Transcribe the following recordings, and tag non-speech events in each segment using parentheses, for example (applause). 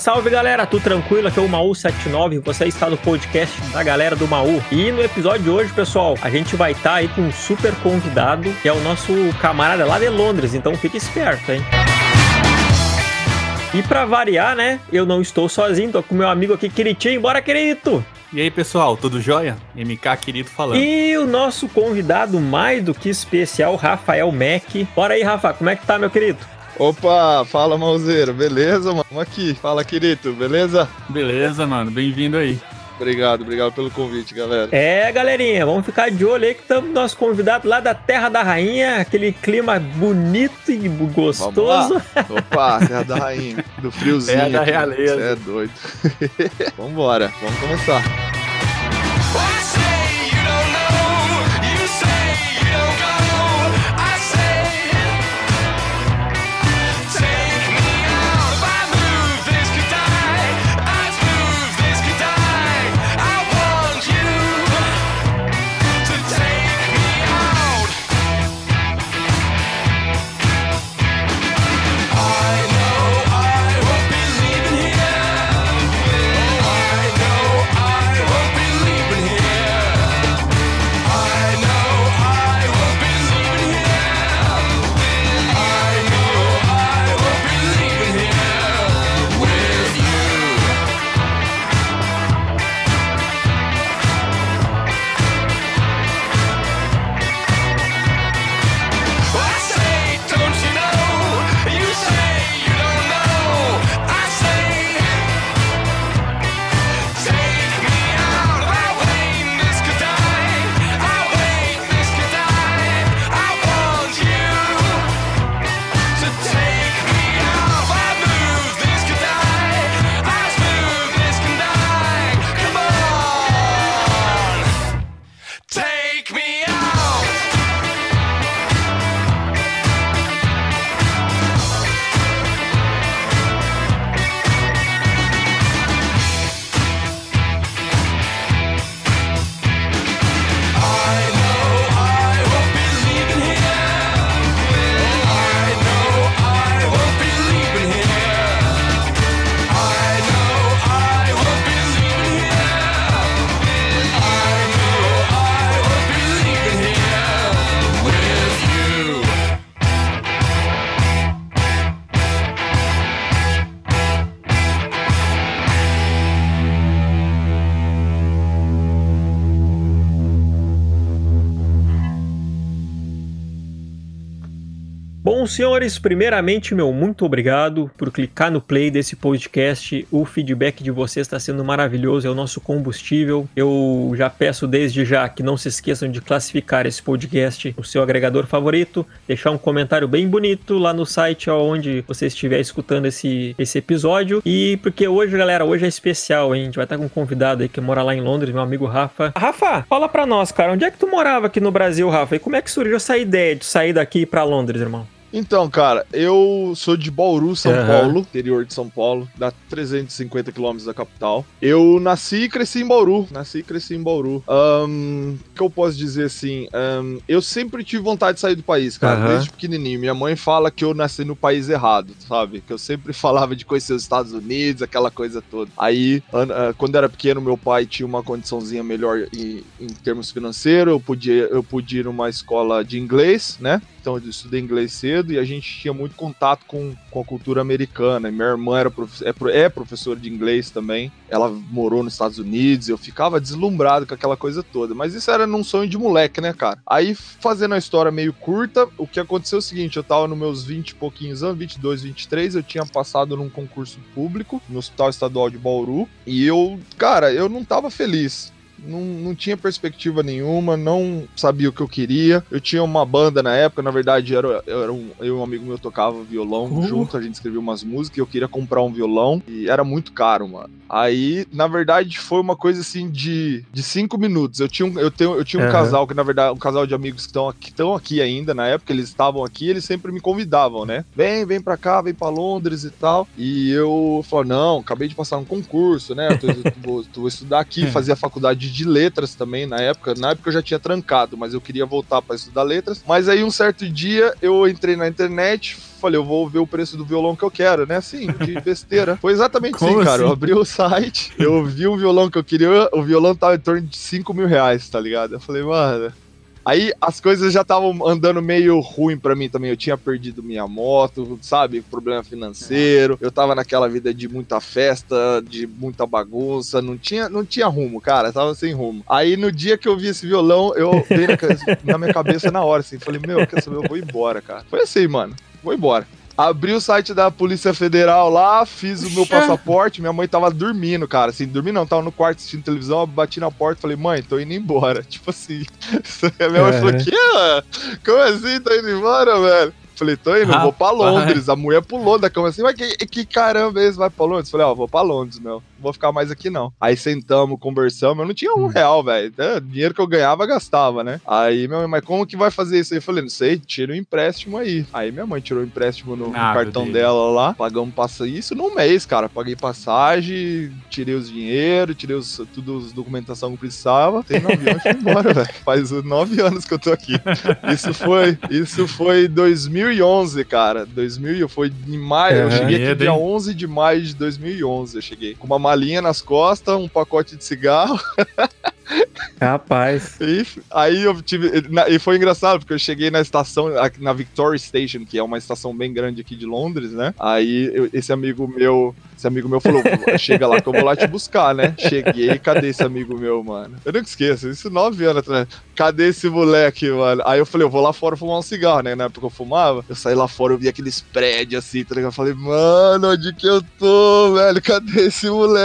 Salve galera, tudo tranquilo? Aqui é o Maú79, você está no podcast da galera do Maú. E no episódio de hoje, pessoal, a gente vai estar tá aí com um super convidado, que é o nosso camarada lá de Londres, então fique esperto, hein? E para variar, né, eu não estou sozinho, tô com meu amigo aqui, Quiritinho. Bora, querido! E aí, pessoal, tudo jóia? MK querido falando. E o nosso convidado mais do que especial, Rafael Mack. Bora aí, Rafa, como é que tá, meu querido? Opa, fala Mauzeiro, beleza, mano? Vamos aqui, fala querido, beleza? Beleza, mano, bem-vindo aí. Obrigado, obrigado pelo convite, galera. É, galerinha, vamos ficar de olho aí que estamos nosso convidado lá da Terra da Rainha, aquele clima bonito e gostoso. Opa, Terra da Rainha, do friozinho. Terra da realeza. Você é doido. (laughs) Vambora, vamos começar. Senhores, primeiramente, meu muito obrigado por clicar no play desse podcast. O feedback de vocês está sendo maravilhoso, é o nosso combustível. Eu já peço desde já que não se esqueçam de classificar esse podcast no seu agregador favorito, deixar um comentário bem bonito lá no site onde você estiver escutando esse, esse episódio. E porque hoje, galera, hoje é especial, hein? A gente vai estar com um convidado aí que mora lá em Londres, meu amigo Rafa. Rafa, fala pra nós, cara, onde é que tu morava aqui no Brasil, Rafa? E como é que surgiu essa ideia de sair daqui para Londres, irmão? Então, cara, eu sou de Bauru, São uhum. Paulo, interior de São Paulo, dá 350 quilômetros da capital. Eu nasci e cresci em Bauru. Nasci e cresci em Bauru. Um, que eu posso dizer assim? Um, eu sempre tive vontade de sair do país, cara, uhum. desde pequenininho. Minha mãe fala que eu nasci no país errado, sabe? Que eu sempre (laughs) falava de conhecer os Estados Unidos, aquela coisa toda. Aí, uh, quando eu era pequeno, meu pai tinha uma condiçãozinha melhor em, em termos financeiros. Eu podia, eu podia ir numa escola de inglês, né? Então eu estudei inglês cedo e a gente tinha muito contato com, com a cultura americana. Minha irmã era prof, é, é professora de inglês também. Ela morou nos Estados Unidos. Eu ficava deslumbrado com aquela coisa toda. Mas isso era num sonho de moleque, né, cara? Aí, fazendo a história meio curta, o que aconteceu é o seguinte: eu tava nos meus 20 e pouquinhos anos, 22, 23. Eu tinha passado num concurso público no Hospital Estadual de Bauru. E eu, cara, eu não tava feliz não, não tinha perspectiva nenhuma, não sabia o que eu queria. Eu tinha uma banda na época, na verdade, era, era um, eu e um amigo meu tocava violão uh. junto, a gente escrevia umas músicas, eu queria comprar um violão e era muito caro, mano. Aí, na verdade, foi uma coisa assim de, de cinco minutos. Eu tinha um, eu tenho, eu tinha um uhum. casal que, na verdade, um casal de amigos que estão aqui, estão aqui ainda, na época, eles estavam aqui, eles sempre me convidavam, né? Vem, vem pra cá, vem pra Londres e tal. E eu falei, não, acabei de passar um concurso, né? Eu tô, eu vou, vou estudar aqui, (laughs) fazer a faculdade de letras também na época. Na época eu já tinha trancado, mas eu queria voltar para estudar letras. Mas aí um certo dia eu entrei na internet, falei, eu vou ver o preço do violão que eu quero, né? Assim, de (laughs) besteira. Foi exatamente assim, cara. Assim? Eu abri o site, eu vi o violão que eu queria, o violão tava em torno de 5 mil reais, tá ligado? Eu falei, mano, Aí as coisas já estavam andando meio ruim para mim também. Eu tinha perdido minha moto, sabe? Problema financeiro. Eu tava naquela vida de muita festa, de muita bagunça. Não tinha, não tinha rumo, cara. tava sem rumo. Aí no dia que eu vi esse violão, eu dei na, na minha cabeça na hora, assim. Falei, meu, quer saber? Eu vou embora, cara. Foi assim, mano. Vou embora. Abri o site da Polícia Federal lá, fiz o meu passaporte. Minha mãe tava dormindo, cara. Assim, dormindo não, tava no quarto assistindo televisão. Bati na porta falei, mãe, tô indo embora. (laughs) Tipo assim. minha mãe falou, que? Como assim? Tô indo embora, velho? Falei, tô indo, Rapaz. vou pra Londres. A mulher pulou da cama assim, mas que, que caramba é esse? Vai pra Londres? Falei, ó, vou pra Londres, meu vou ficar mais aqui não. Aí sentamos, conversamos, eu não tinha um hum. real, velho. É, dinheiro que eu ganhava, gastava, né? Aí minha mãe, mas como que vai fazer isso aí? Eu falei, não sei, tira o um empréstimo aí. Aí minha mãe tirou o um empréstimo no, ah, no cartão dela lá, pagamos passa isso num mês, cara. Paguei passagem, tirei os dinheiro, tirei os, tudo as documentação que precisava. Tem no avião e fui embora, (laughs) velho. Faz nove anos que eu tô aqui. Isso foi, isso foi 2011, cara. 2000, foi em maio, é, eu cheguei aqui dia 11 de maio de 2011, eu cheguei. Com uma malinha nas costas, um pacote de cigarro. (laughs) Rapaz. E aí eu tive. E foi engraçado, porque eu cheguei na estação, na Victoria Station, que é uma estação bem grande aqui de Londres, né? Aí eu, esse amigo meu. Esse amigo meu falou: chega lá que eu vou lá te buscar, né? Cheguei, cadê esse amigo meu, mano? Eu nunca esqueço, isso nove anos atrás. Cadê esse moleque, mano? Aí eu falei, eu vou lá fora fumar um cigarro, né? Na época eu fumava, eu saí lá fora, eu vi aqueles prédios assim, tá ligado? Eu falei, mano, onde que eu tô, velho? Cadê esse moleque?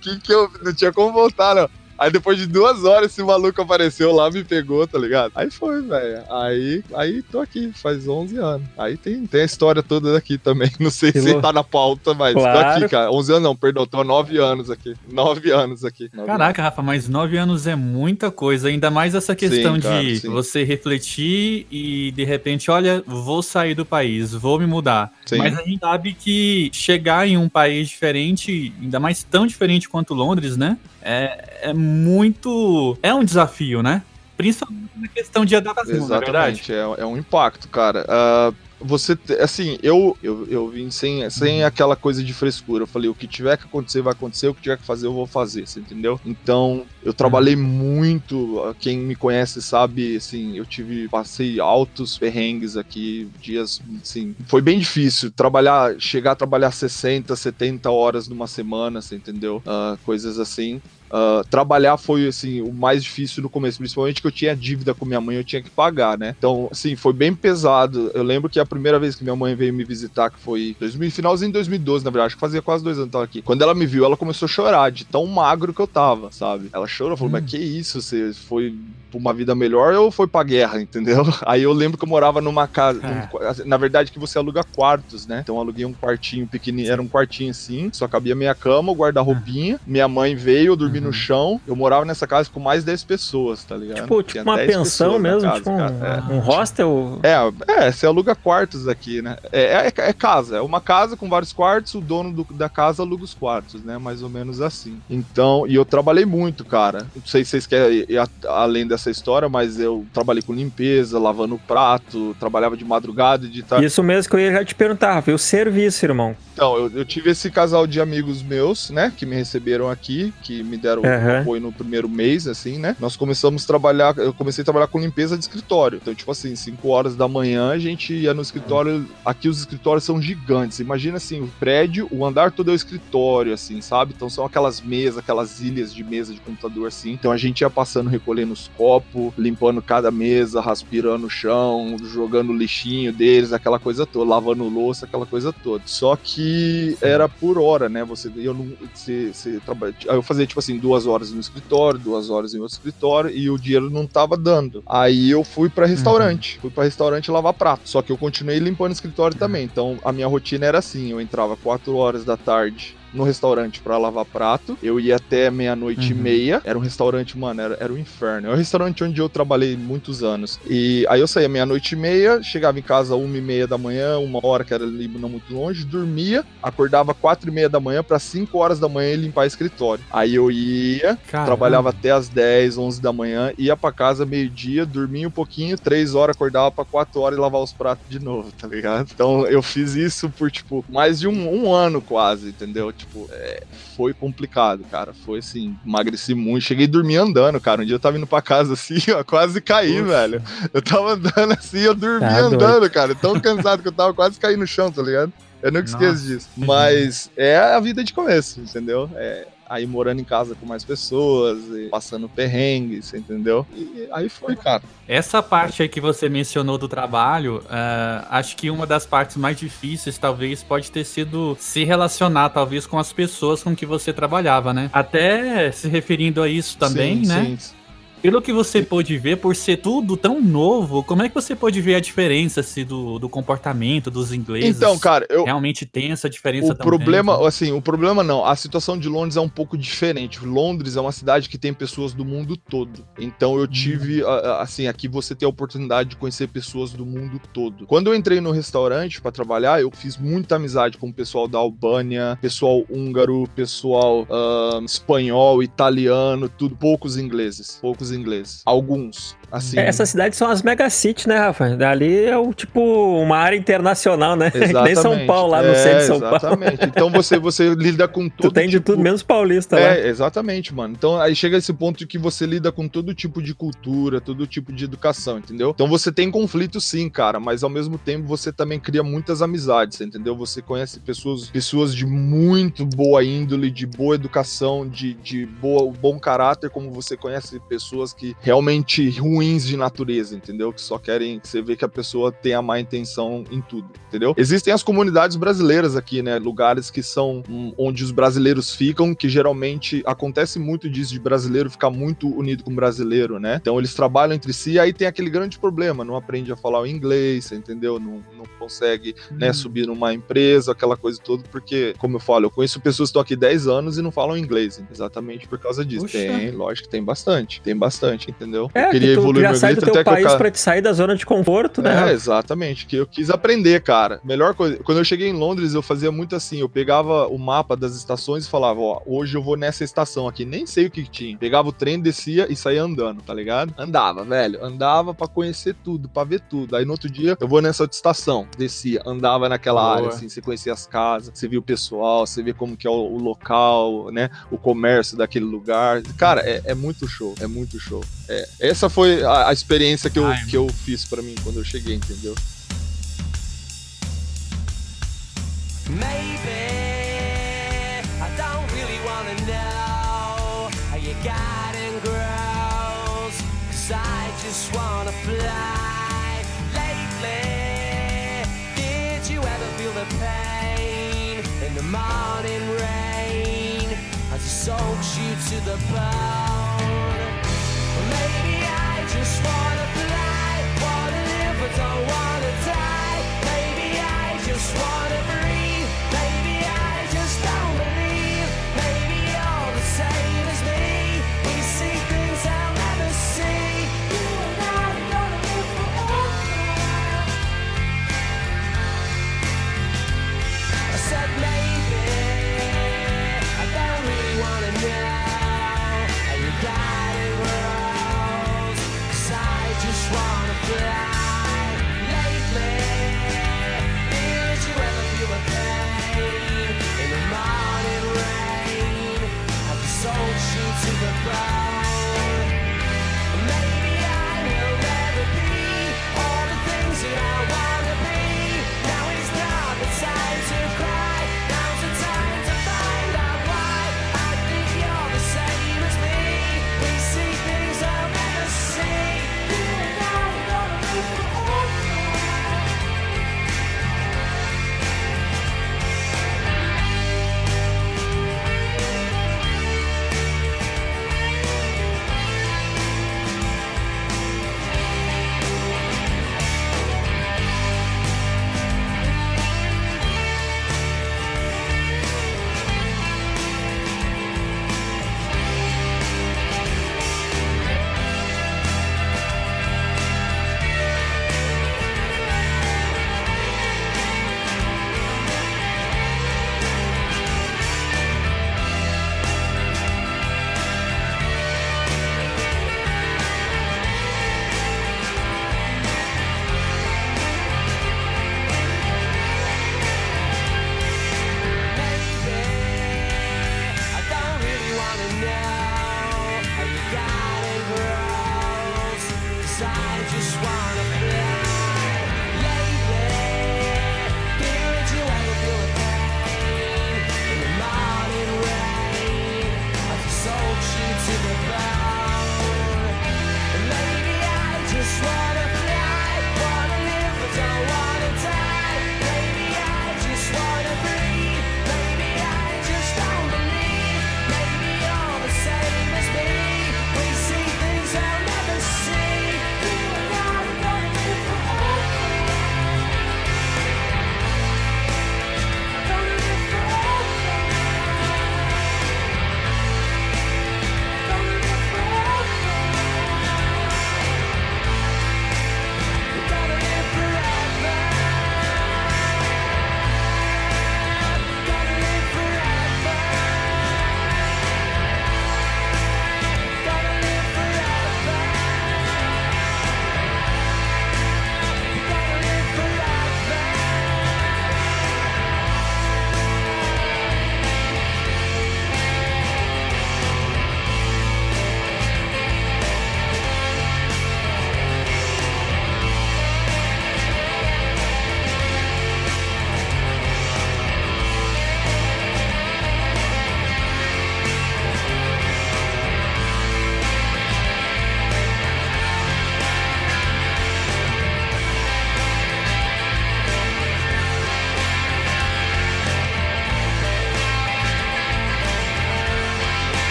Que que eu. Não tinha como voltar, não. Aí depois de duas horas esse maluco apareceu lá, me pegou, tá ligado? Aí foi, velho. Aí, aí tô aqui, faz 11 anos. Aí tem, tem a história toda daqui também. (laughs) Não sei que se louco. tá na pauta, mas claro. tô aqui, cara. 11 anos não, perdão, tô há 9 anos aqui. 9 anos aqui. 9 Caraca, anos. Rafa, mas 9 anos é muita coisa. Ainda mais essa questão sim, cara, de sim. você refletir e de repente, olha, vou sair do país, vou me mudar. Sim. Mas a gente sabe que chegar em um país diferente, ainda mais tão diferente quanto Londres, né? É, é muito. É um desafio, né? Principalmente na questão de adaptação, é Exatamente, é, é, um impacto, cara. Uh, você, assim, eu, eu, eu vim sem, sem aquela coisa de frescura. Eu falei, o que tiver que acontecer, vai acontecer, o que tiver que fazer, eu vou fazer, você entendeu? Então, eu trabalhei uhum. muito, quem me conhece sabe, assim, eu tive, passei altos perrengues aqui, dias, assim, foi bem difícil. Trabalhar, chegar a trabalhar 60, 70 horas numa semana, você entendeu? Uh, coisas assim. Uh, trabalhar foi assim o mais difícil no começo, principalmente que eu tinha dívida com minha mãe, eu tinha que pagar, né? Então, assim, foi bem pesado. Eu lembro que a primeira vez que minha mãe veio me visitar, que foi 2000, finalzinho de 2012, na verdade, acho que fazia quase dois anos que tava aqui. Quando ela me viu, ela começou a chorar de tão magro que eu tava, sabe? Ela chorou, falou: hum. "Mas que isso? Você foi pra uma vida melhor ou foi pra guerra, (laughs) entendeu? Aí eu lembro que eu morava numa casa, é. na verdade que você aluga quartos, né? Então eu aluguei um quartinho pequenininho, era um quartinho assim, só cabia minha cama, o guarda-roupinha, é. minha mãe veio, eu dormi uhum. no chão, eu morava nessa casa com mais 10 pessoas, tá ligado? Tipo, tipo uma pensão mesmo, casa, tipo um, é. um, hostel? É, é, você aluga quartos aqui, né? É, é, é, casa, é uma casa com vários quartos, o dono do, da casa aluga os quartos, né? Mais ou menos assim. Então, e eu trabalhei muito, cara. Não sei se vocês querem ir além dessa essa história, mas eu trabalhei com limpeza, lavando prato, trabalhava de madrugada e de tarde. Isso mesmo que eu ia já te perguntar, foi o serviço, irmão. Então, eu, eu, tive esse casal de amigos meus, né, que me receberam aqui, que me deram uhum. apoio no primeiro mês, assim, né. Nós começamos a trabalhar, eu comecei a trabalhar com limpeza de escritório. Então, tipo assim, 5 horas da manhã a gente ia no escritório. Aqui os escritórios são gigantes. Imagina assim, o prédio, o andar todo é o escritório, assim, sabe? Então são aquelas mesas, aquelas ilhas de mesa de computador, assim. Então a gente ia passando, recolhendo os copos, limpando cada mesa, raspirando o chão, jogando o lixinho deles, aquela coisa toda, lavando louça, aquela coisa toda. Só que era por hora, né? Você, eu não, você, você trabalha, eu fazia tipo assim duas horas no escritório, duas horas em outro escritório e o dinheiro não tava dando. Aí eu fui para restaurante, uhum. fui para restaurante lavar prato. Só que eu continuei limpando o escritório uhum. também. Então a minha rotina era assim: eu entrava quatro horas da tarde no restaurante para lavar prato. Eu ia até meia-noite uhum. e meia. Era um restaurante, mano, era, era um inferno. É um restaurante onde eu trabalhei muitos anos. E aí eu saía meia-noite e meia, chegava em casa uma e meia da manhã, uma hora que era ali não muito longe, dormia, acordava quatro e meia da manhã para cinco horas da manhã e limpar escritório. Aí eu ia, Caramba. trabalhava até as 10, 11 da manhã, ia para casa meio-dia, dormia um pouquinho, três horas, acordava para quatro horas e lavar os pratos de novo, tá ligado? Então eu fiz isso por, tipo, mais de um, um ano quase, entendeu? Tipo, é, foi complicado, cara. Foi assim, emagreci muito. Cheguei a dormir andando, cara. Um dia eu tava indo pra casa assim, (laughs) ó, quase caí, velho. Eu tava andando assim, eu dormi tá andando, doido. cara. Tão cansado que eu tava quase caindo no chão, tá ligado? Eu nunca esqueço disso. Mas é a vida de começo, entendeu? É, aí morando em casa com mais pessoas, passando perrengues, entendeu? E aí foi, cara. Essa parte aí que você mencionou do trabalho, uh, acho que uma das partes mais difíceis, talvez, pode ter sido se relacionar, talvez, com as pessoas com que você trabalhava, né? Até se referindo a isso também, sim, né? Sim. Pelo que você pôde ver, por ser tudo tão novo, como é que você pôde ver a diferença assim, do, do comportamento dos ingleses? Então, cara, eu. Realmente tem essa diferença o problema, assim, o problema não. A situação de Londres é um pouco diferente. Londres é uma cidade que tem pessoas do mundo todo. Então eu tive, hum. assim, aqui você tem a oportunidade de conhecer pessoas do mundo todo. Quando eu entrei no restaurante para trabalhar, eu fiz muita amizade com o pessoal da Albânia, pessoal húngaro, pessoal uh, espanhol, italiano, tudo. Poucos ingleses. Poucos ingleses. Alguns. Assim. É, essas cidades são as megacities, né, Rafa? Dali é o tipo uma área internacional, né? Exatamente. (laughs) Nem São Paulo, lá no é, centro de São exatamente. Paulo. Exatamente. Então você, você lida com todo. Tu tem tipo... de tudo menos paulista, É, lá. exatamente, mano. Então aí chega esse ponto de que você lida com todo tipo de cultura, todo tipo de educação, entendeu? Então você tem conflito sim, cara, mas ao mesmo tempo você também cria muitas amizades, entendeu? Você conhece pessoas, pessoas de muito boa índole, de boa educação, de, de boa, bom caráter, como você conhece pessoas que realmente ruins de natureza, entendeu? Que só querem. Você vê que a pessoa tem a má intenção em tudo, entendeu? Existem as comunidades brasileiras aqui, né? Lugares que são um, onde os brasileiros ficam, que geralmente acontece muito disso de brasileiro ficar muito unido com brasileiro, né? Então eles trabalham entre si, aí tem aquele grande problema, não aprende a falar o inglês, entendeu? Não, não consegue, hum. né, subir numa empresa, aquela coisa toda, porque, como eu falo, eu conheço pessoas que estão aqui 10 anos e não falam inglês, exatamente por causa disso. Puxa. Tem, lógico que tem bastante, tem bastante, entendeu? É, eu queria tu, evoluir já sai do teu país eu... pra te sair da zona de conforto, né? É, exatamente, que eu quis aprender, cara. Melhor coisa, quando eu cheguei em Londres, eu fazia muito assim, eu pegava o mapa das estações e falava, ó, hoje eu vou nessa estação aqui, nem sei o que, que tinha. Pegava o trem, descia e saía andando, tá ligado? Andava, velho, andava para conhecer tudo, para ver tudo. Aí no outro dia, eu vou nessa outra estação, descia, andava naquela Boa. área, assim, você conhecia as casas, você via o pessoal, você vê como que é o, o local, né, o comércio daquele lugar. Cara, é, é muito show, é muito show. É, essa foi a, a experiência que eu, que eu fiz para mim quando eu cheguei, entendeu? Maybe I don't really wanna know how you got and grows Cause I just wanna fly Lately Did you ever feel the pain in the morning rain As it soaks you to the bone just wanna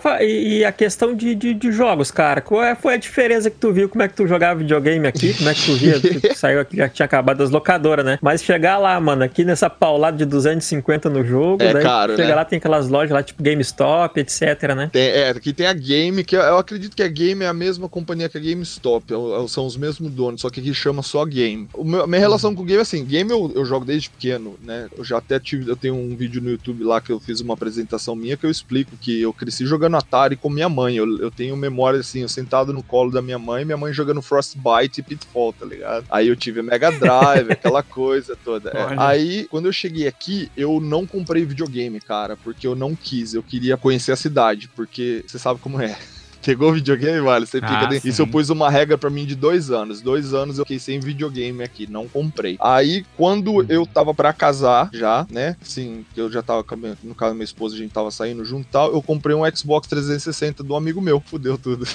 Rafa, e, e a questão de, de, de, jogos, cara, qual é, foi a diferença que tu viu? Como é que tu jogava videogame aqui? Como é que tu via? (laughs) tu saiu aqui, já tinha acabado as locadoras, né? Mas chegar lá, mano, aqui nessa paulada de 250 no jogo, é daí caro, chega né? lá, tem aquelas lojas lá, tipo GameStop, etc, né? Tem, é, aqui tem a Game, que eu acredito que a Game é a mesma companhia que a GameStop, é são os mesmos donos, só que aqui chama só Game. Meu, minha relação com o game é assim, game eu, eu jogo desde pequeno, né? Eu já até tive, eu tenho um vídeo no YouTube lá que eu fiz uma apresentação minha que eu explico que eu cresci jogando Atari com minha mãe. Eu, eu tenho memória assim, eu sentado no colo da minha mãe, minha mãe jogando Frostbite e Pitfall, tá ligado? Aí eu tive Mega Drive, (laughs) aquela coisa toda. É, aí, quando eu cheguei aqui, eu não comprei videogame, cara, porque eu não quis. Eu queria conhecer a cidade, porque você sabe como é. Pegou o videogame, vale? Você fica ah, dentro. Isso eu pus uma regra para mim de dois anos. Dois anos eu fiquei sem videogame aqui, não comprei. Aí, quando uhum. eu tava para casar, já, né? Sim, que eu já tava, no caso da minha esposa, a gente tava saindo junto e tal, eu comprei um Xbox 360 do amigo meu. Fudeu tudo.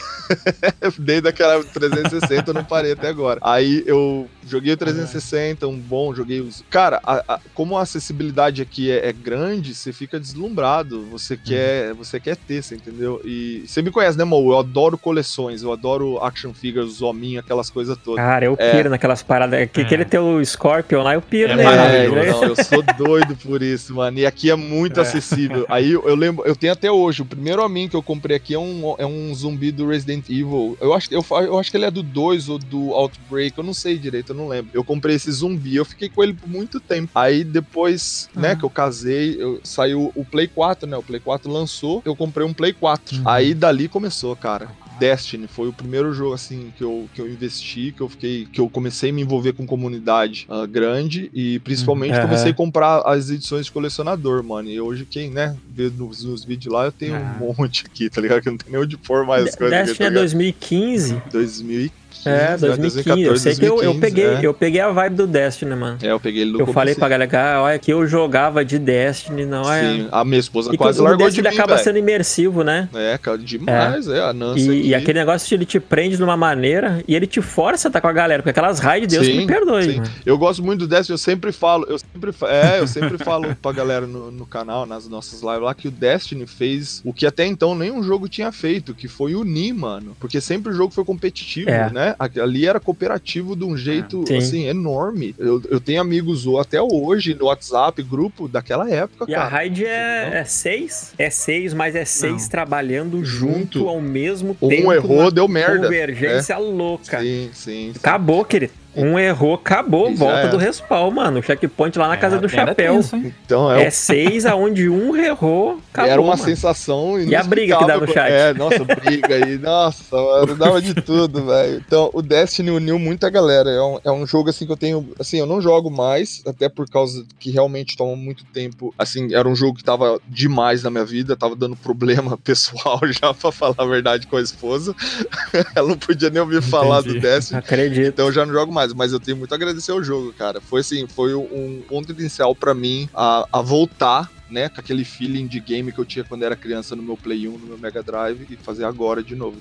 (laughs) Desde aquela 360 eu não parei até agora. Aí eu joguei o 360, um bom, joguei os. Cara, a, a, como a acessibilidade aqui é, é, grande, você fica deslumbrado. Você uhum. quer, você quer ter, você entendeu? E você me conhece, né, eu adoro coleções, eu adoro action figures, hominho, aquelas coisas todas. Cara, eu é. piro naquelas paradas. Que, é. Aquele teu Scorpion lá, eu piro é, nele. É, não, eu sou doido por isso, mano. E aqui é muito é. acessível. Aí eu lembro, eu tenho até hoje, o primeiro hominho que eu comprei aqui é um, é um zumbi do Resident Evil. Eu acho, eu, eu acho que ele é do 2 ou do Outbreak, eu não sei direito, eu não lembro. Eu comprei esse zumbi, eu fiquei com ele por muito tempo. Aí depois, uhum. né, que eu casei, eu, saiu o Play 4, né? O Play 4 lançou, eu comprei um Play 4. Uhum. Aí dali começou começou, cara. Destiny foi o primeiro jogo assim que eu, que eu investi, que eu fiquei, que eu comecei a me envolver com comunidade uh, grande e principalmente uhum. comecei a comprar as edições de colecionador, mano. E hoje quem, né, vê nos, nos vídeos lá, eu tenho um monte aqui, tá ligado? Que não tem nem onde pôr mais as coisas. Destiny aqui, tá é 2015. 2015. É, 2015. 2014, eu sei 2015, que eu, eu peguei, é. eu peguei a vibe do Destiny, mano. É, eu peguei ele do Eu falei pra galera, olha, que eu jogava de Destiny, não é? Sim, a minha esposa e quase largou de mim, acaba véio. sendo imersivo, né? É, cara, demais, é, é a Nancy e, e, aquele negócio ele te prende de uma maneira e ele te força a estar com a galera, porque aquelas raids, Deus sim, me perdoe. Sim. Eu gosto muito do Destiny, eu sempre falo, eu sempre, é, eu sempre falo pra galera no, no canal, nas nossas lives lá, que o Destiny fez o que até então nenhum jogo tinha feito, que foi unir, mano. Porque sempre o jogo foi competitivo, é. né? Ali era cooperativo de um jeito, é, assim, enorme. Eu, eu tenho amigos até hoje no WhatsApp, grupo daquela época, e cara. a raid é, é seis? É seis, mas é seis Não. trabalhando junto, junto ao mesmo tempo. Um errou, deu merda. Convergência é. louca. Sim, sim, sim. Acabou, querido. Um errou, acabou, volta é. do respawn, mano. O checkpoint lá na é, casa do chapéu. Tenso, então é, é seis (laughs) aonde um errou, acabou. Era uma mano. sensação. E a briga que dá no chat. É, nossa, briga aí, nossa, mano, dava de tudo, velho. Então, o Destiny uniu muita galera. É um, é um jogo assim que eu tenho. Assim, eu não jogo mais, até por causa que realmente toma muito tempo. Assim, era um jogo que tava demais na minha vida, tava dando problema (laughs) pessoal já, pra falar a verdade com a esposa. (laughs) Ela não podia nem ouvir Entendi. falar do Destiny. Acredito. Então eu já não jogo mais mas eu tenho muito a agradecer ao jogo, cara. Foi assim, foi um ponto inicial para mim a, a voltar né, com aquele feeling de game que eu tinha quando era criança no meu Play 1, no meu Mega Drive e fazer agora de novo.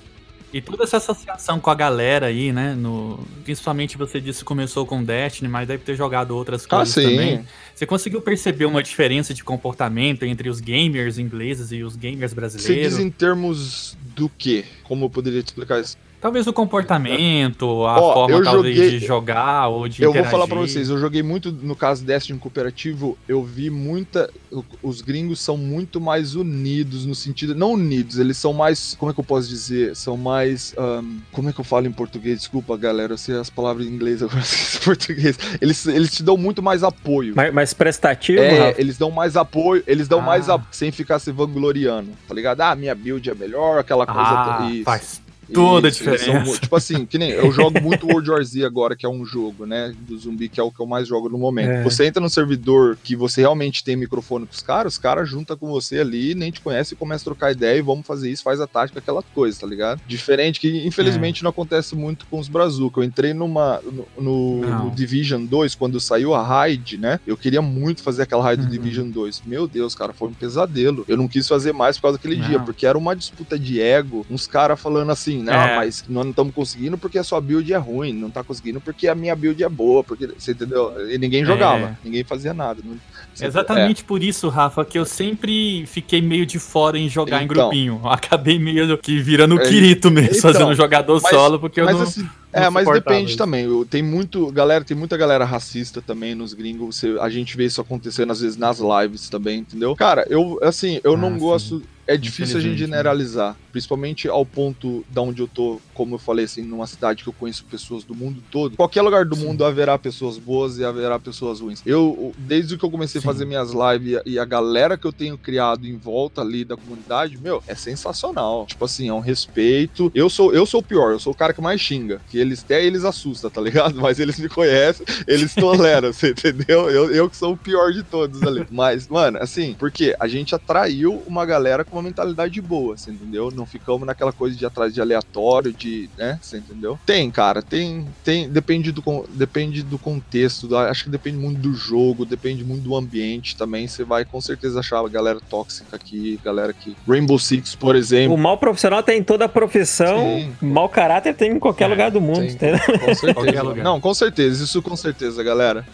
E toda essa associação com a galera aí, né? No, principalmente você disse que começou com Destiny, mas deve ter jogado outras ah, coisas ah, também. Você conseguiu perceber uma diferença de comportamento entre os gamers ingleses e os gamers brasileiros? Você diz em termos do quê? Como eu poderia te explicar isso? Talvez o comportamento, a Ó, forma talvez joguei... de jogar ou de Eu interagir. vou falar pra vocês, eu joguei muito, no caso Destiny cooperativo, eu vi muita... Os gringos são muito mais unidos, no sentido... Não unidos, eles são mais... Como é que eu posso dizer? São mais... Um, como é que eu falo em português? Desculpa, galera, eu sei as palavras em inglês, (laughs) agora em português. Eles, eles te dão muito mais apoio. Mais, mais prestativo, É, Rafa? eles dão mais apoio, eles dão ah. mais... A, sem ficar se vangloriando, tá ligado? Ah, minha build é melhor, aquela coisa... Ah, isso. faz Toda a diferença. São, tipo assim, que nem eu jogo muito World War Z agora, que é um jogo, né? Do zumbi, que é o que eu mais jogo no momento. É. Você entra no servidor que você realmente tem microfone com os caras, os caras juntam com você ali, nem te conhece e começa a trocar ideia e vamos fazer isso, faz a tática, aquela coisa, tá ligado? Diferente que, infelizmente, é. não acontece muito com os Brazuca. Eu entrei numa. no, no, no Division 2, quando saiu a raid, né? Eu queria muito fazer aquela raid uhum. do Division 2. Meu Deus, cara, foi um pesadelo. Eu não quis fazer mais por causa daquele não. dia, porque era uma disputa de ego, uns caras falando assim assim, não, é. mas nós não estamos conseguindo porque a sua build é ruim, não tá conseguindo porque a minha build é boa, porque você entendeu? E ninguém jogava, é. ninguém fazia nada. Não, Exatamente é. por isso, Rafa, que eu sempre fiquei meio de fora em jogar então, em grupinho. (laughs) Acabei meio que virando o é, Kirito mesmo, então, fazendo jogador mas, solo, porque eu não. Assim, é, mas depende isso. também. Tem muito. Galera, tem muita galera racista também nos gringos. A gente vê isso acontecendo às vezes nas lives também, entendeu? Cara, eu assim, eu ah, não sim. gosto é difícil a gente né? generalizar, né? Principalmente ao ponto da onde eu tô, como eu falei assim, numa cidade que eu conheço pessoas do mundo todo. Qualquer lugar do Sim. mundo haverá pessoas boas e haverá pessoas ruins. Eu, desde que eu comecei Sim. a fazer minhas lives e a galera que eu tenho criado em volta ali da comunidade, meu, é sensacional. Tipo assim, é um respeito. Eu sou eu sou o pior, eu sou o cara que mais xinga, que eles até eles assustam, tá ligado? (laughs) Mas eles me conhecem, eles toleram, (laughs) você entendeu? Eu, eu que sou o pior de todos ali. Mas, mano, assim, porque a gente atraiu uma galera com uma mentalidade boa, você entendeu? Não ficamos naquela coisa de atrás de aleatório, de, né, você entendeu? Tem, cara, tem, tem, depende do, depende do contexto, do, acho que depende muito do jogo, depende muito do ambiente também, você vai com certeza achar a galera tóxica aqui, galera que Rainbow Six, por exemplo. O mal profissional tem em toda a profissão, Sim. mau caráter tem em qualquer é, lugar do mundo, tem, Com certeza. Não, com certeza, isso com certeza, galera.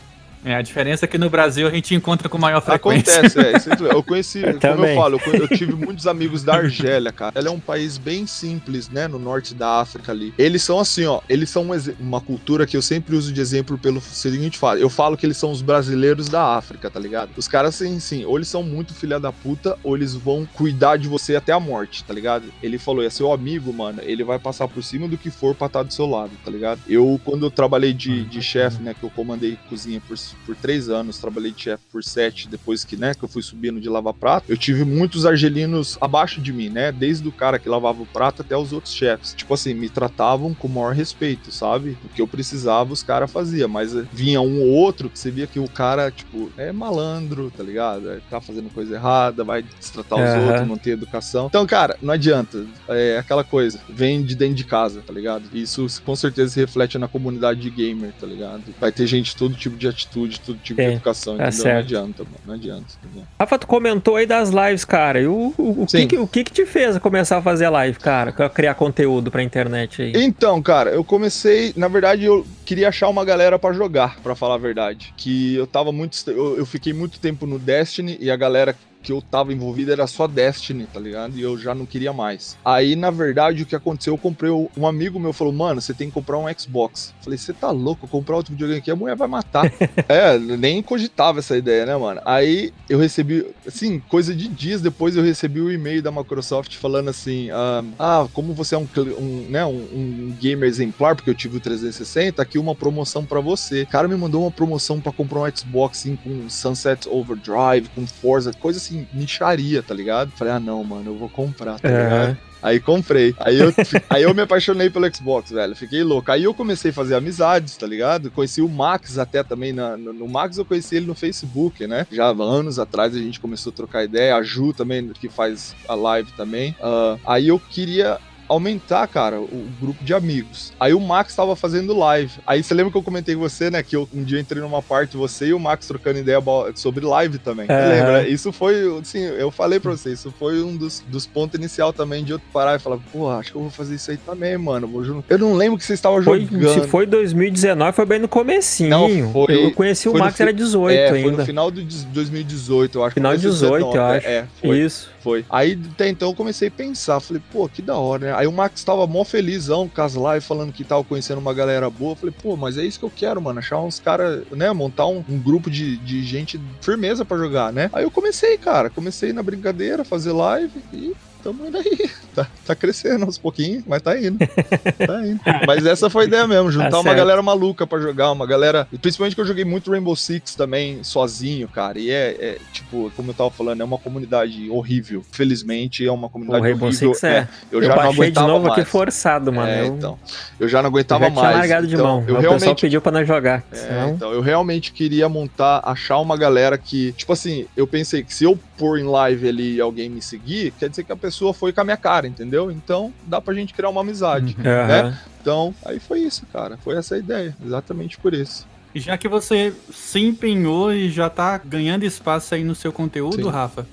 É, a diferença é que no Brasil a gente encontra com maior frequência. Acontece, é. Eu conheci, eu como também. eu falo, eu, eu, tive muitos amigos da Argélia, cara. Ela é um país bem simples, né, no norte da África ali. Eles são assim, ó, eles são uma cultura que eu sempre uso de exemplo pelo seguinte falo. Eu falo que eles são os brasileiros da África, tá ligado? Os caras, assim, sim, ou eles são muito filha da puta, ou eles vão cuidar de você até a morte, tá ligado? Ele falou, é seu amigo, mano, ele vai passar por cima do que for pra estar do seu lado, tá ligado? Eu, quando eu trabalhei de, de chefe, né, que eu comandei cozinha por por três anos, trabalhei de chefe por sete, depois que, né, que eu fui subindo de lavar prato, eu tive muitos argelinos abaixo de mim, né, desde o cara que lavava o prato até os outros chefes. Tipo assim, me tratavam com o maior respeito, sabe? O que eu precisava, os caras faziam, mas vinha um ou outro que você via que o cara, tipo, é malandro, tá ligado? É, tá fazendo coisa errada, vai destratar os uhum. outros, não tem educação. Então, cara, não adianta. É aquela coisa, vem de dentro de casa, tá ligado? Isso com certeza se reflete na comunidade de gamer, tá ligado? Vai ter gente de todo tipo de atitude, todo tipo de educação, tá? Não adianta, mano. Não adianta. Entendeu? Rafa, tu comentou aí das lives, cara. E o, o, o, que, o que que te fez começar a fazer live, cara? Criar conteúdo pra internet aí? Então, cara, eu comecei. Na verdade, eu queria achar uma galera para jogar, para falar a verdade. Que eu tava muito. Eu, eu fiquei muito tempo no Destiny e a galera que eu tava envolvido era só Destiny, tá ligado? E eu já não queria mais. Aí, na verdade, o que aconteceu, eu comprei. Um amigo meu falou, mano, você tem que comprar um Xbox. Falei, você tá louco? Comprar outro videogame aqui, a mulher vai matar. (laughs) é, nem cogitava essa ideia, né, mano? Aí eu recebi, assim, coisa de dias depois eu recebi o um e-mail da Microsoft falando assim: ah, ah como você é um, um né, um, um, gamer exemplar, porque eu tive o 360, aqui uma promoção para você. O cara me mandou uma promoção para comprar um Xbox assim, com Sunset Overdrive, com Forza, coisa assim assim, nicharia, tá ligado? Falei, ah, não, mano, eu vou comprar, tá é. ligado? Aí comprei. Aí eu, (laughs) aí eu me apaixonei pelo Xbox, velho. Fiquei louco. Aí eu comecei a fazer amizades, tá ligado? Conheci o Max até também. Na, no, no, Max eu conheci ele no Facebook, né? Já anos atrás a gente começou a trocar ideia. A Ju também, que faz a live também. Uh, aí eu queria aumentar, cara, o grupo de amigos. Aí o Max tava fazendo live. Aí você lembra que eu comentei com você, né? Que eu, um dia entrei numa parte, você e o Max trocando ideia sobre live também. É. Lembra? Isso foi, assim, eu falei pra você, isso foi um dos, dos pontos inicial também de eu parar e falar, pô, acho que eu vou fazer isso aí também, mano. Eu não lembro que você estava jogando. Se foi 2019, foi bem no comecinho. Não, foi. Eu conheci o Max, era 18 é, ainda. Foi no final de 2018, eu acho. Final de 18, 19, eu acho. É, foi. Isso. Foi. Aí até então eu comecei a pensar, falei, pô, que da hora, né? Aí o Max tava mó felizão com as lives, falando que tava conhecendo uma galera boa. falei, pô, mas é isso que eu quero, mano. Achar uns caras, né? Montar um, um, grupo de, de gente firmeza para jogar, né? Aí eu comecei, cara. Comecei na brincadeira, fazer live e tamo indo aí. Tá, tá crescendo aos pouquinhos, mas tá indo. (laughs) Tá indo. Mas essa foi a ideia mesmo, juntar tá uma galera maluca para jogar, uma galera. Principalmente que eu joguei muito Rainbow Six também, sozinho, cara. E é, é, tipo, como eu tava falando, é uma comunidade horrível. Felizmente, é uma comunidade o Rainbow horrível. Six é. é eu, eu já não aguentava de novo mais. aqui forçado, mano. É, eu... então. Eu já não aguentava eu já mais. largado de então, mão. Eu o realmente... pessoal pediu pra nós jogar. É, senão... então, eu realmente queria montar, achar uma galera que, tipo assim, eu pensei que se eu pôr em live ali e alguém me seguir, quer dizer que a pessoa foi com a minha cara, entendeu? Então dá pra gente criar uma amizade, uhum. né? Então, aí foi isso, cara. Foi essa a ideia, exatamente por isso. E já que você se empenhou e já tá ganhando espaço aí no seu conteúdo, Sim. Rafa,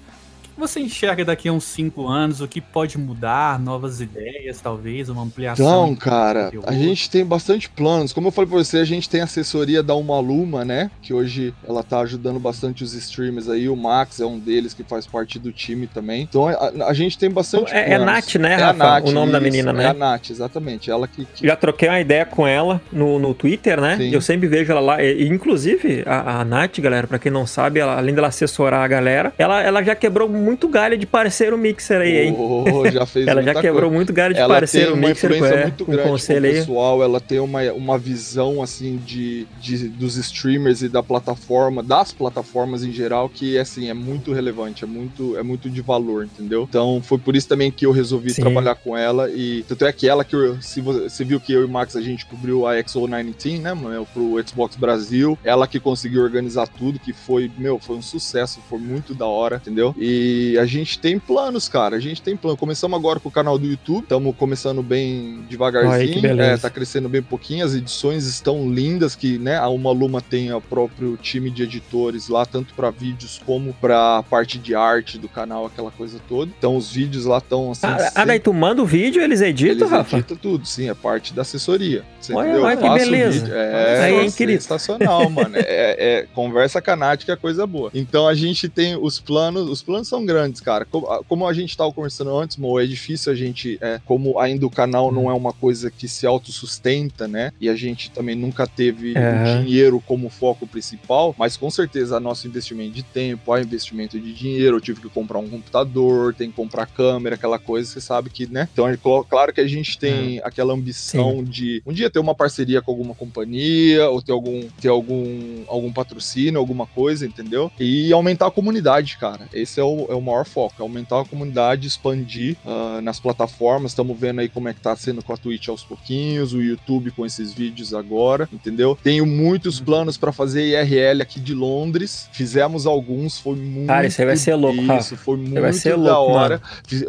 você enxerga daqui a uns cinco anos? O que pode mudar? Novas ideias, talvez? Uma ampliação? Então, cara, a gente tem bastante planos. Como eu falei pra você, a gente tem assessoria da Umaluma, né? Que hoje ela tá ajudando bastante os streamers aí. O Max é um deles que faz parte do time também. Então a, a gente tem bastante. É, é Nath, né, Rafa? É a Nath, o nome isso, da menina, né? É a Nath, exatamente. Ela que, que... Já troquei uma ideia com ela no, no Twitter, né? Sim. Eu sempre vejo ela lá. E, inclusive, a, a Nath, galera, pra quem não sabe, ela, além dela assessorar a galera, ela, ela já quebrou muito galho de parceiro mixer aí, hein? Oh, já fez (laughs) Ela já quebrou coisa. muito galho de ela parceiro tem uma mixer influência é, muito grande conselho aí. pessoal, ela tem uma, uma visão assim de, de dos streamers e da plataforma, das plataformas em geral que assim é muito relevante, é muito é muito de valor, entendeu? Então foi por isso também que eu resolvi Sim. trabalhar com ela e tanto é que ela que eu, se você, você viu que eu e o Max a gente cobriu a XO19, né, meu, pro Xbox Brasil, ela que conseguiu organizar tudo, que foi, meu, foi um sucesso, foi muito da hora, entendeu? E a gente tem planos, cara. A gente tem plano. Começamos agora com o canal do YouTube. Estamos começando bem devagarzinho. Ai, é, tá crescendo bem pouquinho. As edições estão lindas, que, né, a Uma Luma tem o próprio time de editores lá, tanto para vídeos como para parte de arte do canal, aquela coisa toda. Então os vídeos lá estão assim. Ah, ah, daí tu manda o vídeo eles editam, eles Rafa? Editam tudo, sim, é parte da assessoria. Olha, entendeu? Olha que beleza. É, aí, é sensacional, mano. É, é, conversa canática, é coisa boa. Então a gente tem os planos, os planos são grandes, cara. Como, a gente estava conversando antes, Mo, é difícil a gente, é, como ainda o canal não é uma coisa que se autossustenta, né? E a gente também nunca teve uhum. dinheiro como foco principal, mas com certeza nosso investimento de tempo, há investimento de dinheiro, eu tive que comprar um computador, tem que comprar câmera, aquela coisa, você sabe que, né? Então, é claro que a gente tem uhum. aquela ambição Sim. de um dia ter uma parceria com alguma companhia, ou ter algum, ter algum, algum patrocínio, alguma coisa, entendeu? E aumentar a comunidade, cara. Esse é o, é o maior foco, é aumentar a comunidade, expandir uh, nas plataformas. Estamos vendo aí como é que tá sendo com a Twitch aos pouquinhos, o YouTube com esses vídeos agora, entendeu? Tenho muitos uhum. planos para fazer IRL aqui de Londres. Fizemos alguns, foi muito. Cara, isso aí vai ser louco, Isso, foi muito vai ser da louco, hora.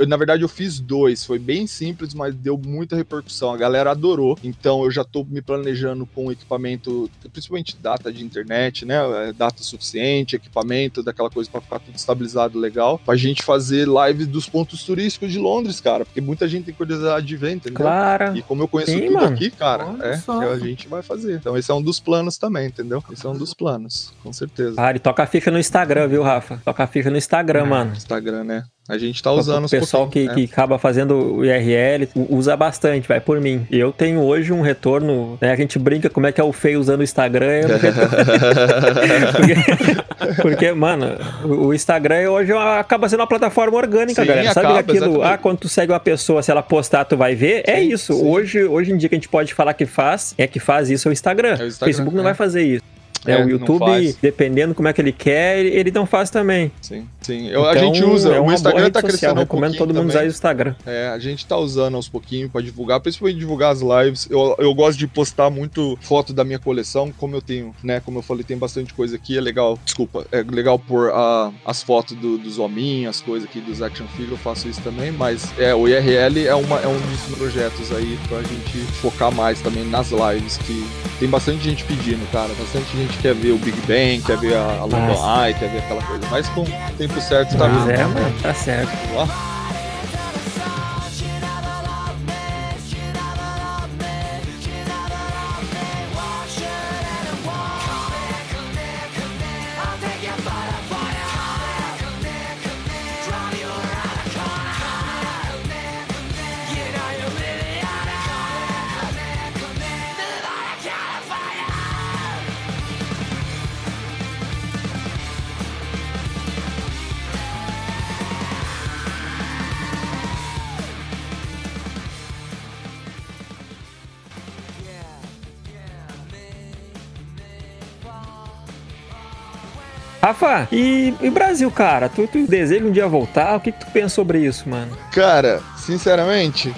na verdade, eu fiz dois, foi bem simples, mas deu muita repercussão. A galera adorou. Então eu já tô me planejando com equipamento, principalmente data de internet, né? É, data suficiente, equipamento, daquela coisa para ficar tudo estabilizado legal. Pra gente fazer live dos pontos turísticos de Londres, cara, porque muita gente tem curiosidade de ver, entendeu? Claro. E como eu conheço Sim, tudo mano. aqui, cara, Olha é, a gente vai fazer. Então esse é um dos planos também, entendeu? Esse é um dos planos, com certeza. Cara, e toca a ficha no Instagram, viu, Rafa? Toca a ficha no Instagram, é, mano. Instagram, né? A gente tá usando O pessoal que, né? que acaba fazendo o IRL usa bastante, vai por mim. Eu tenho hoje um retorno, né? A gente brinca como é que é o feio usando o Instagram. (laughs) porque, (laughs) porque, mano, o Instagram hoje acaba sendo uma plataforma orgânica, Sim, galera. Sabe acaba, aquilo? Exatamente. Ah, quando tu segue uma pessoa, se ela postar, tu vai ver? É sim, é isso. Hoje, hoje em dia que a gente pode falar que faz, é que faz isso é o Instagram. É o Instagram Facebook não é. vai fazer isso. É, é, o YouTube, dependendo como é que ele quer, ele não faz também. Sim, sim. Eu, então, a gente usa, é o Instagram tá crescendo um recomendo todo mundo também. usar o Instagram. É, a gente tá usando aos pouquinhos para divulgar, principalmente divulgar as lives. Eu, eu gosto de postar muito foto da minha coleção, como eu tenho, né, como eu falei, tem bastante coisa aqui, é legal, desculpa, é legal pôr uh, as fotos do, dos hominhos, as coisas aqui dos action figures, eu faço isso também, mas é, o IRL é, uma, é um dos projetos aí pra gente focar mais também nas lives, que tem bastante gente pedindo, cara, bastante gente quer ver o Big Bang, quer ver a, a London Eye, quer ver aquela coisa. Mas com o tempo certo tá vindo. É, mano, tá certo. Rafa, e, e Brasil, cara? Tu, tu deseja um dia voltar? O que, que tu pensa sobre isso, mano? Cara, sinceramente,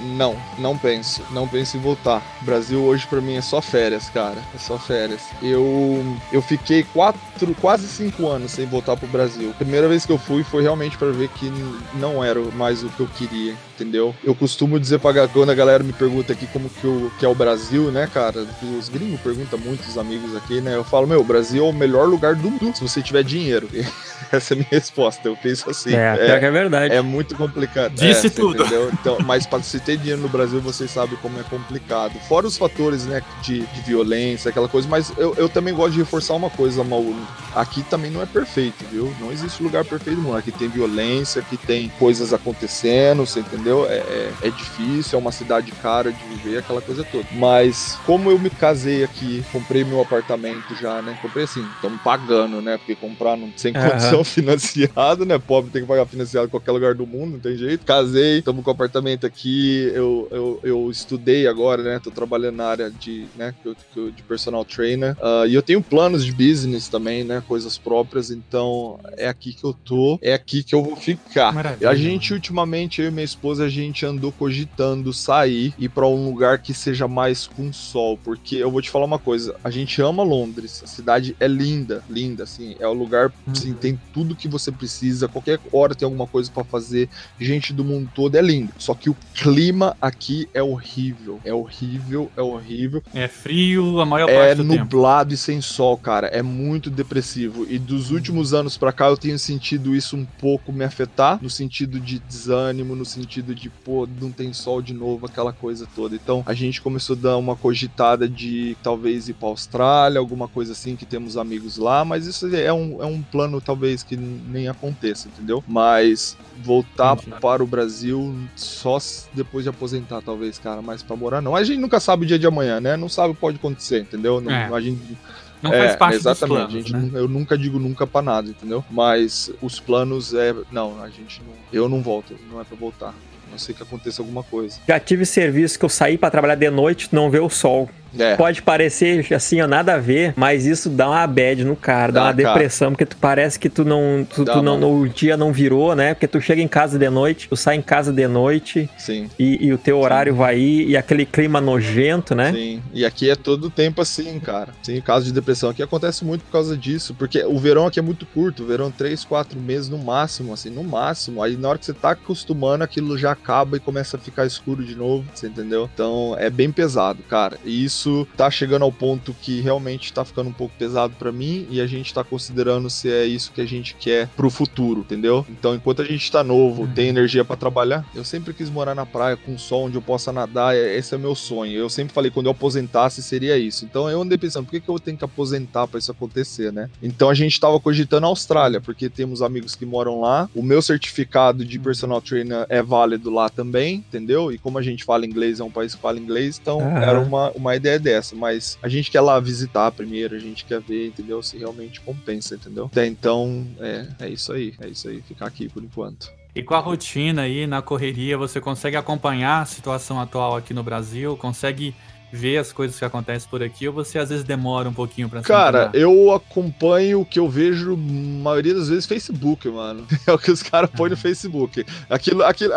não, não penso. Não penso em voltar. O Brasil hoje para mim é só férias, cara. É só férias. Eu eu fiquei quatro, quase cinco anos sem voltar pro Brasil. Primeira vez que eu fui foi realmente para ver que não era mais o que eu queria, entendeu? Eu costumo dizer pra quando a galera me pergunta aqui como que, o, que é o Brasil, né, cara? Os gringos perguntam muito, os amigos aqui, né? Eu falo, meu, o Brasil é o melhor lugar do mundo se você tiver dinheiro. (laughs) Essa é a minha resposta. Eu penso assim. É, é, é verdade. É muito complicado. Disse é, tudo. Então, mas para se ter dinheiro no Brasil, vocês sabem como é complicado. Fora os fatores, né, de, de violência, aquela coisa, mas eu, eu também gosto de reforçar uma coisa, Mauro. Aqui também não é perfeito, viu? Não existe lugar perfeito no mundo. Aqui tem violência, aqui tem coisas acontecendo, você entendeu? É, é, é difícil, é uma cidade cara de viver, aquela coisa toda. Mas como eu me casei aqui, comprei meu apartamento já, né? Comprei assim, estamos pagando, né? Porque comprar não, sem condição uhum. (laughs) financiado, né? Pobre tem que pagar financiado em qualquer lugar do mundo, não tem jeito. Casei, estamos com apartamento aqui, eu, eu, eu estudei agora, né? Tô trabalhando na área de, né? De personal trainer. Uh, e eu tenho planos de business também, né? Coisas próprias, então é aqui que eu tô, é aqui que eu vou ficar. Maravilha. A gente, ultimamente, eu e minha esposa, a gente andou cogitando sair e para um lugar que seja mais com sol, porque eu vou te falar uma coisa, a gente ama Londres, a cidade é linda, linda, assim, é o lugar, assim, uhum. tem tudo que você precisa, qualquer hora tem alguma coisa para fazer, gente do mundo todo, é lindo. Só que o clima aqui é horrível, é horrível, é horrível. É frio a maior é parte do tempo. É nublado e sem sol, cara, é muito depressivo. E dos últimos anos para cá eu tenho sentido isso um pouco me afetar, no sentido de desânimo, no sentido de, pô, não tem sol de novo, aquela coisa toda. Então a gente começou a dar uma cogitada de talvez ir pra Austrália, alguma coisa assim, que temos amigos lá, mas isso é um, é um plano talvez que nem aconteça, entendeu? Mas voltar Entendi. para o Brasil só depois de aposentar, talvez, cara, mas para morar não. A gente nunca sabe o dia de amanhã, né? Não sabe o que pode acontecer, entendeu? Não, é. A gente não é, faz parte exatamente, dos planos, gente, né? Eu nunca digo nunca para nada, entendeu? Mas os planos é, não, a gente não, eu não volto, não é para voltar. Não sei que aconteça alguma coisa. Já tive serviço que eu saí para trabalhar de noite, não ver o sol. É. Pode parecer assim, ó, nada a ver, mas isso dá uma bad no cara, dá, dá uma depressão, porque tu parece que tu não, tu, tu não, no dia não virou, né? Porque tu chega em casa de noite, tu sai em casa de noite, Sim. E, e o teu horário Sim. vai ir, e aquele clima nojento, né? Sim, e aqui é todo tempo assim, cara. Sim, caso de depressão aqui acontece muito por causa disso, porque o verão aqui é muito curto, o verão três, quatro meses no máximo, assim, no máximo. Aí na hora que você tá acostumando, aquilo já acaba e começa a ficar escuro de novo, você entendeu? Então é bem pesado, cara. E isso isso tá chegando ao ponto que realmente tá ficando um pouco pesado para mim e a gente tá considerando se é isso que a gente quer pro futuro, entendeu? Então, enquanto a gente tá novo, uhum. tem energia para trabalhar, eu sempre quis morar na praia com sol onde eu possa nadar, é, esse é meu sonho. Eu sempre falei quando eu aposentasse seria isso. Então, eu andei pensando, por que, que eu tenho que aposentar para isso acontecer, né? Então, a gente tava cogitando a Austrália, porque temos amigos que moram lá. O meu certificado de personal trainer é válido lá também, entendeu? E como a gente fala inglês, é um país que fala inglês, então uhum. era uma, uma ideia ideia dessa, mas a gente quer lá visitar primeiro, a gente quer ver, entendeu? Se realmente compensa, entendeu? Até então, é, é isso aí, é isso aí, ficar aqui por enquanto. E com a rotina aí, na correria, você consegue acompanhar a situação atual aqui no Brasil? Consegue ver as coisas que acontecem por aqui ou você às vezes demora um pouquinho pra Cara, eu acompanho o que eu vejo, maioria das vezes, Facebook, mano. (laughs) É o que os caras põem no Facebook. Aquilo, aquilo,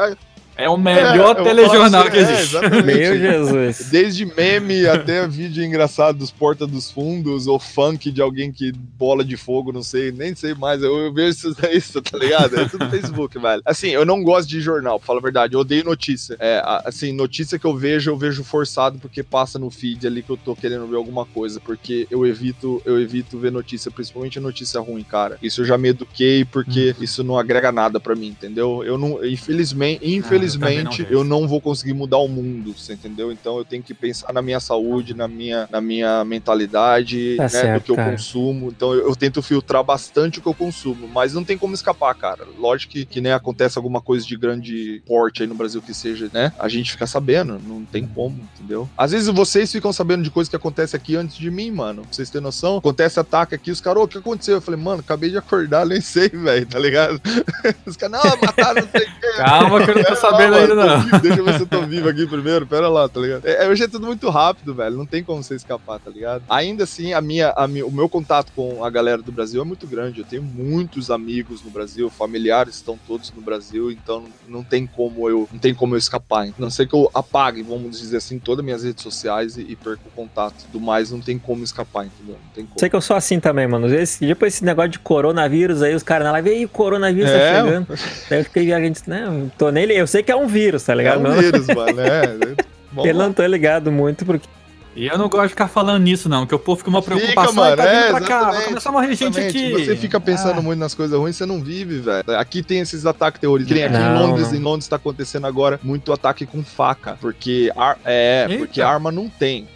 é o melhor é, telejornal assim, que é, existe. É, Meu Jesus. Desde meme até vídeo engraçado dos Porta dos Fundos ou funk de alguém que bola de fogo, não sei, nem sei mais. Eu, eu vejo isso, isso, tá ligado? É tudo no Facebook, velho. Assim, eu não gosto de jornal, pra falar a verdade. Eu odeio notícia. É, assim, notícia que eu vejo, eu vejo forçado porque passa no feed ali que eu tô querendo ver alguma coisa. Porque eu evito, eu evito ver notícia, principalmente notícia ruim, cara. Isso eu já me eduquei porque hum. isso não agrega nada para mim, entendeu? Eu não, infelizmente, infelizmente infelizmente, eu, não vou conseguir mudar o mundo, você entendeu? Então eu tenho que pensar na minha saúde, na minha, na minha mentalidade, tá né, certo, do que eu cara. consumo. Então eu, eu, tento filtrar bastante o que eu consumo, mas não tem como escapar, cara. Lógico que, que nem acontece alguma coisa de grande porte aí no Brasil que seja, né? A gente fica sabendo, não tem como, entendeu? Às vezes vocês ficam sabendo de coisas que acontecem aqui antes de mim, mano. Pra vocês terem noção, acontece ataque aqui, os caras, o que aconteceu? Eu falei, mano, acabei de acordar, (laughs) nem sei, velho, tá ligado? (laughs) Os caras, não, mataram, não sei o que. Calma que eu não tô (laughs) sabendo sabendo ainda não. Vivo, deixa eu ver se eu tô vivo aqui primeiro. Pera lá, tá ligado? É, hoje é tudo muito rápido, velho. Não tem como você escapar, tá ligado? Ainda assim, a minha, a minha, o meu contato com a galera do Brasil é muito grande. Eu tenho muitos amigos no Brasil, familiares estão todos no Brasil, então não tem como eu, não tem como eu escapar. Então, não sei que eu apague, vamos dizer assim, todas as minhas redes sociais e, e perco o contato. Do mais, não tem como escapar, entendeu? Não tem como. Sei que eu sou assim também, mano. Às vezes, depois esse negócio de coronavírus aí, os caras na live, aí o coronavírus tá é. tá chegando. Daí eu fiquei, a gente, né, tô nele, eu sei que é um vírus, tá ligado? É um vírus, mano, é. (laughs) Ele não tô ligado muito porque E eu não gosto de ficar falando nisso, não, que o povo fica uma preocupação. Fica, mano, tá é, pra cá, vai começar a morrer gente aqui. Você fica pensando ah. muito nas coisas ruins, você não vive, velho. Aqui tem esses ataques terroristas. Tem aqui não, em Londres, não. em Londres tá acontecendo agora muito ataque com faca. Porque, ar, é, Eita. porque arma não tem.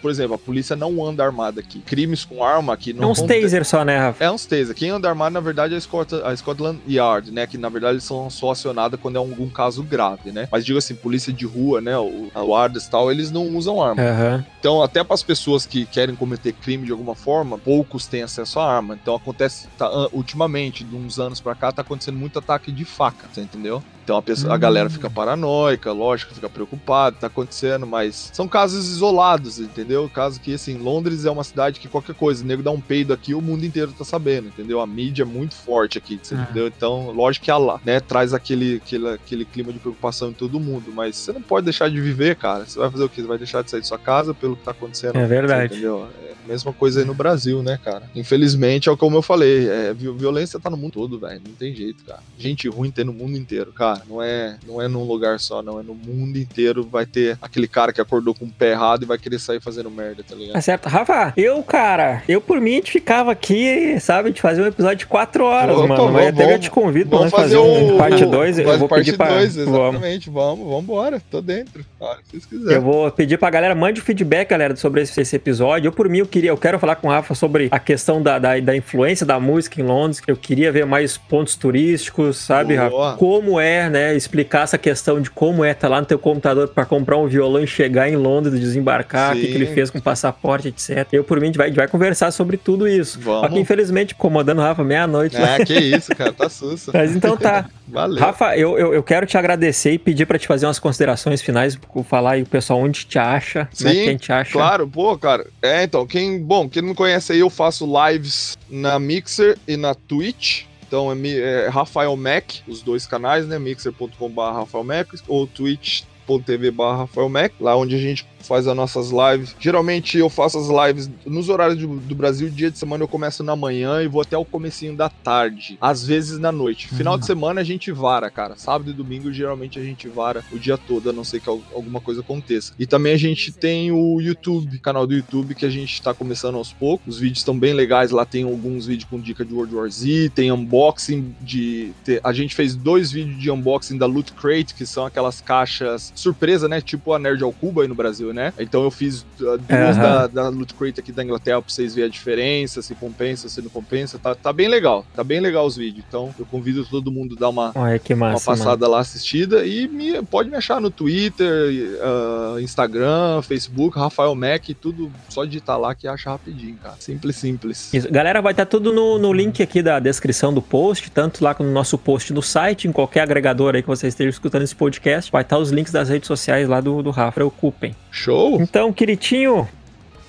Por, exemplo, a polícia não anda armada aqui. Crimes com arma aqui não É uns taser só, né, Rafa? É uns taser. Quem anda armado, na verdade, é a Scotland Yard, né? Que na verdade eles são só acionados quando é algum caso grave, né? Mas digo assim, polícia de rua, né? O, a guardas e tal, eles não usam arma. Uhum. Então, até para as pessoas que querem cometer crime de alguma forma, poucos têm acesso à arma. Então, acontece, tá, ultimamente, de uns anos para cá, tá acontecendo muito ataque de faca, você entendeu? Então a, pessoa, a galera fica hum. paranoica, lógico, fica preocupada, tá acontecendo, mas são casos isolados, entendeu? Caso que, assim, Londres é uma cidade que qualquer coisa, o nego dá um peido aqui, o mundo inteiro tá sabendo, entendeu? A mídia é muito forte aqui, você é. entendeu? Então, lógico que ela, né, traz aquele, aquele, aquele clima de preocupação em todo mundo, mas você não pode deixar de viver, cara. Você vai fazer o quê? Você vai deixar de sair de sua casa pelo que tá acontecendo? É verdade. Entendeu? É mesma coisa aí no Brasil, né, cara? Infelizmente, é como eu falei, é, violência tá no mundo todo, velho. Não tem jeito, cara. Gente ruim tem no mundo inteiro, cara. Não é, não é num lugar só, não. É no mundo inteiro vai ter aquele cara que acordou com o pé errado e vai querer sair fazendo merda, tá ligado? Tá certo. Rafa, eu, cara, eu por mim, a gente ficava aqui, sabe, de fazer um episódio de quatro horas, Opa, mano. Mas até eu te convido pra fazer, fazer um parte 2. Eu vou parte pedir pra... Dois, exatamente. Vamos, vamos embora. Tô dentro. Ah, se vocês quiserem. Eu vou pedir pra galera, mande o feedback, galera, sobre esse, esse episódio. Eu, por mim, eu queria, eu quero falar com o Rafa sobre a questão da, da, da influência da música em Londres. Eu queria ver mais pontos turísticos, sabe, Boa. Rafa? Como é, né? Explicar essa questão de como é estar tá lá no teu computador para comprar um violão e chegar em Londres, desembarcar, o que, que, ele fez com o passaporte, etc. Eu, por mim, a gente vai, a gente vai conversar sobre tudo isso. Vamos. Só que, infelizmente, incomodando o Rafa meia-noite. É, que isso, cara, tá susto. (laughs) Mas então tá. (laughs) Valeu. Rafa, eu, eu, eu, quero te agradecer e pedir para te fazer umas considerações finais, falar aí o pessoal onde te acha, Sim, né, quem te acha. Claro, pô, cara. É, então, quem, bom, quem não conhece aí, eu faço lives na Mixer e na Twitch. Então é, é Rafael Mac, os dois canais, né? mixer.com.br Rafael Mac ou twitch.tv Rafael Mac, lá onde a gente faz as nossas lives. Geralmente eu faço as lives nos horários do, do, Brasil, dia de semana eu começo na manhã e vou até o comecinho da tarde, às vezes na noite. Final uhum. de semana a gente vara, cara. Sábado e domingo geralmente a gente vara o dia todo, a não ser que alguma coisa aconteça. E também a gente tem o YouTube, canal do YouTube que a gente tá começando aos poucos. Os vídeos estão bem legais, lá tem alguns vídeos com dica de World War Z, tem unboxing de a gente fez dois vídeos de unboxing da Loot Crate, que são aquelas caixas surpresa, né? Tipo a Nerd ao Cuba aí no Brasil né? Então eu fiz uh, duas uhum. da, da Loot Crate aqui da Inglaterra pra vocês verem a diferença, se compensa, se não compensa. Tá, tá bem legal, tá bem legal os vídeos. Então eu convido todo mundo a dar uma, massa, uma passada mano. lá assistida e me, pode me achar no Twitter, uh, Instagram, Facebook, Rafael Mac, tudo só digitar lá que acha rapidinho, cara. Simples, simples. Isso. Galera, vai estar tá tudo no, no link aqui da descrição do post, tanto lá no nosso post no site, em qualquer agregador aí que você esteja escutando esse podcast, vai estar tá os links das redes sociais lá do, do Rafa. Preocupem. Show! Então, queritinho,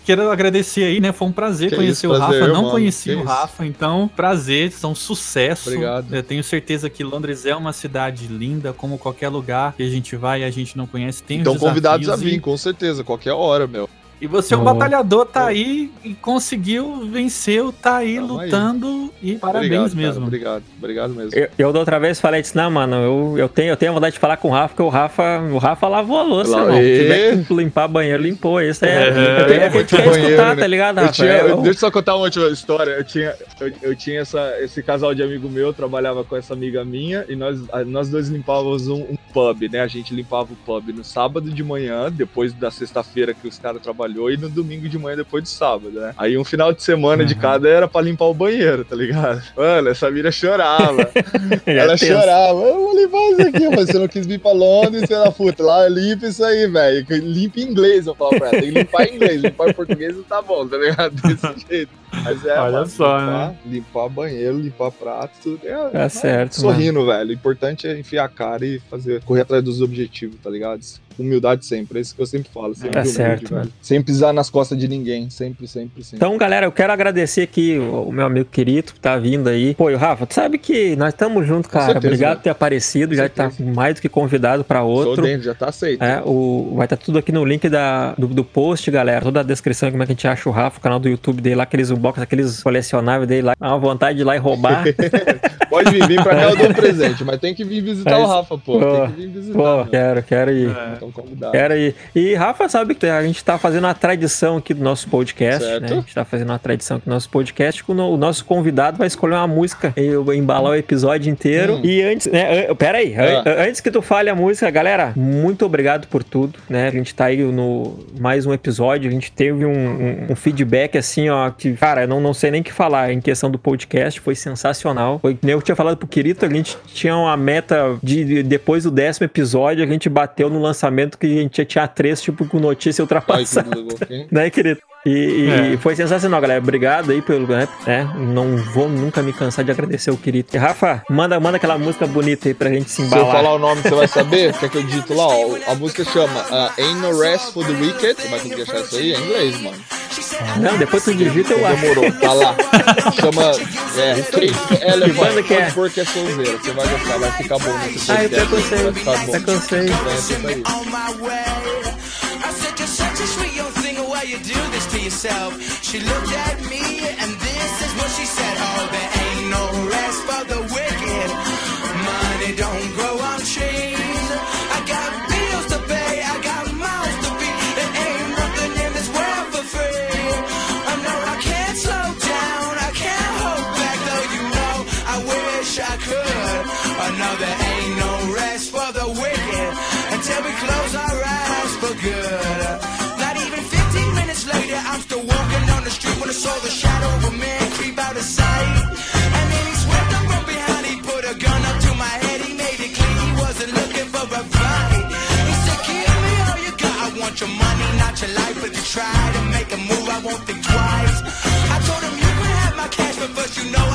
quero agradecer aí, né? Foi um prazer que conhecer isso, o prazer, Rafa. Não conhecia o Rafa, então prazer, são sucesso. Obrigado. Eu tenho certeza que Londres é uma cidade linda, como qualquer lugar que a gente vai e a gente não conhece. Tem então convidados a vir, e... com certeza, qualquer hora, meu. E você, é um batalhador, tá aí e conseguiu, venceu, tá aí Tamo lutando aí. e parabéns obrigado, mesmo. Cara, obrigado, obrigado mesmo. Eu, eu da outra vez falei disse, não, mano, eu, eu, tenho, eu tenho vontade de falar com o Rafa, porque o Rafa, o Rafa lavou a louça, irmão. Se tiver que limpar banheiro, limpou. Isso é, é, eu tenho é, que banheiro, escutar, né? tá ligado, Rafa? Tinha, eu, deixa eu só contar uma última história. Eu tinha, eu, eu, tinha essa, esse casal de amigo meu, trabalhava com essa amiga minha, e nós, nós dois limpávamos um, um pub, né? A gente limpava o pub no sábado de manhã, depois da sexta-feira que os caras trabalhou, e no domingo de manhã depois do sábado, né? Aí um final de semana uhum. de cada era pra limpar o banheiro, tá ligado? Mano, essa mira chorava. (laughs) ela chorava, eu vou limpar isso aqui, mas você não quis vir pra Londres, você era puta, lá limpa isso aí, velho. Limpa em inglês, eu falo pra ela. Tem que limpar em inglês, limpar em português não tá bom, tá ligado? Desse (laughs) jeito. Mas é, Olha mano, só, limpar, né? Limpar banheiro, limpar prato, tudo. É, é certo. Sorrindo, mano. velho. O importante é enfiar a cara e fazer, correr atrás dos objetivos, tá ligado? Humildade sempre, é isso que eu sempre falo. Sempre é humilde, certo, velho. Sem pisar nas costas de ninguém, sempre, sempre, sempre. Então, galera, eu quero agradecer aqui o, o meu amigo querido que tá vindo aí. Pô, Rafa, tu sabe que nós estamos juntos, cara. Certeza, Obrigado por ter aparecido, já tá mais do que convidado para outro. Sou dentro, já tá aceito. É, o, vai estar tá tudo aqui no link da, do, do, post, galera. Toda a descrição, como é que a gente acha o Rafa, o canal do YouTube dele lá, aqueles unbox, aqueles colecionáveis dele lá. Dá uma vontade de ir lá e roubar. (laughs) Pode vir, vir pra cá eu dou um presente, mas tem que vir visitar é o Rafa, pô. pô. Tem que vir visitar. Pô, quero, quero ir. Estão convidados. Era aí. E Rafa sabe que a gente tá fazendo uma tradição aqui do nosso podcast, certo. né? A gente tá fazendo uma tradição aqui do nosso podcast, o nosso convidado vai escolher uma música e embalar o episódio inteiro. Hum. E antes, né? Pera aí, ah. antes que tu fale a música, galera, muito obrigado por tudo, né? A gente tá aí no mais um episódio, a gente teve um, um, um feedback assim, ó, que, cara, eu não, não sei nem o que falar em questão do podcast, foi sensacional. Foi, eu tinha falado pro Quirito, a gente tinha uma meta de, de, depois do décimo episódio, a gente bateu no lançamento que a gente já tinha três, tipo, com notícia ultrapassada. (laughs) né, querido? E, é. foi sensacional, galera. Obrigado aí pelo. Né? É, não vou nunca me cansar de agradecer o querido. E Rafa, manda, manda aquela música bonita aí pra gente se embalar. Se eu falar o nome, você vai saber? Quer que eu digito lá? Ó, a música chama uh, Ain't No Rest for the Wicked. Você vai conseguir achar isso aí? É inglês, mano. Não, depois tu digita eu acho. Demorou, tá lá. Chama. É, Cake Elephant. Que é? Porque é solveira. Você vai gostar, vai ficar bom nesse. Ah, eu até cansei. Até cansei. why you do this to yourself. She looked at me and this is what she said. Oh, there ain't no rest for the won't think twice. I told him you can have my cash, but first you know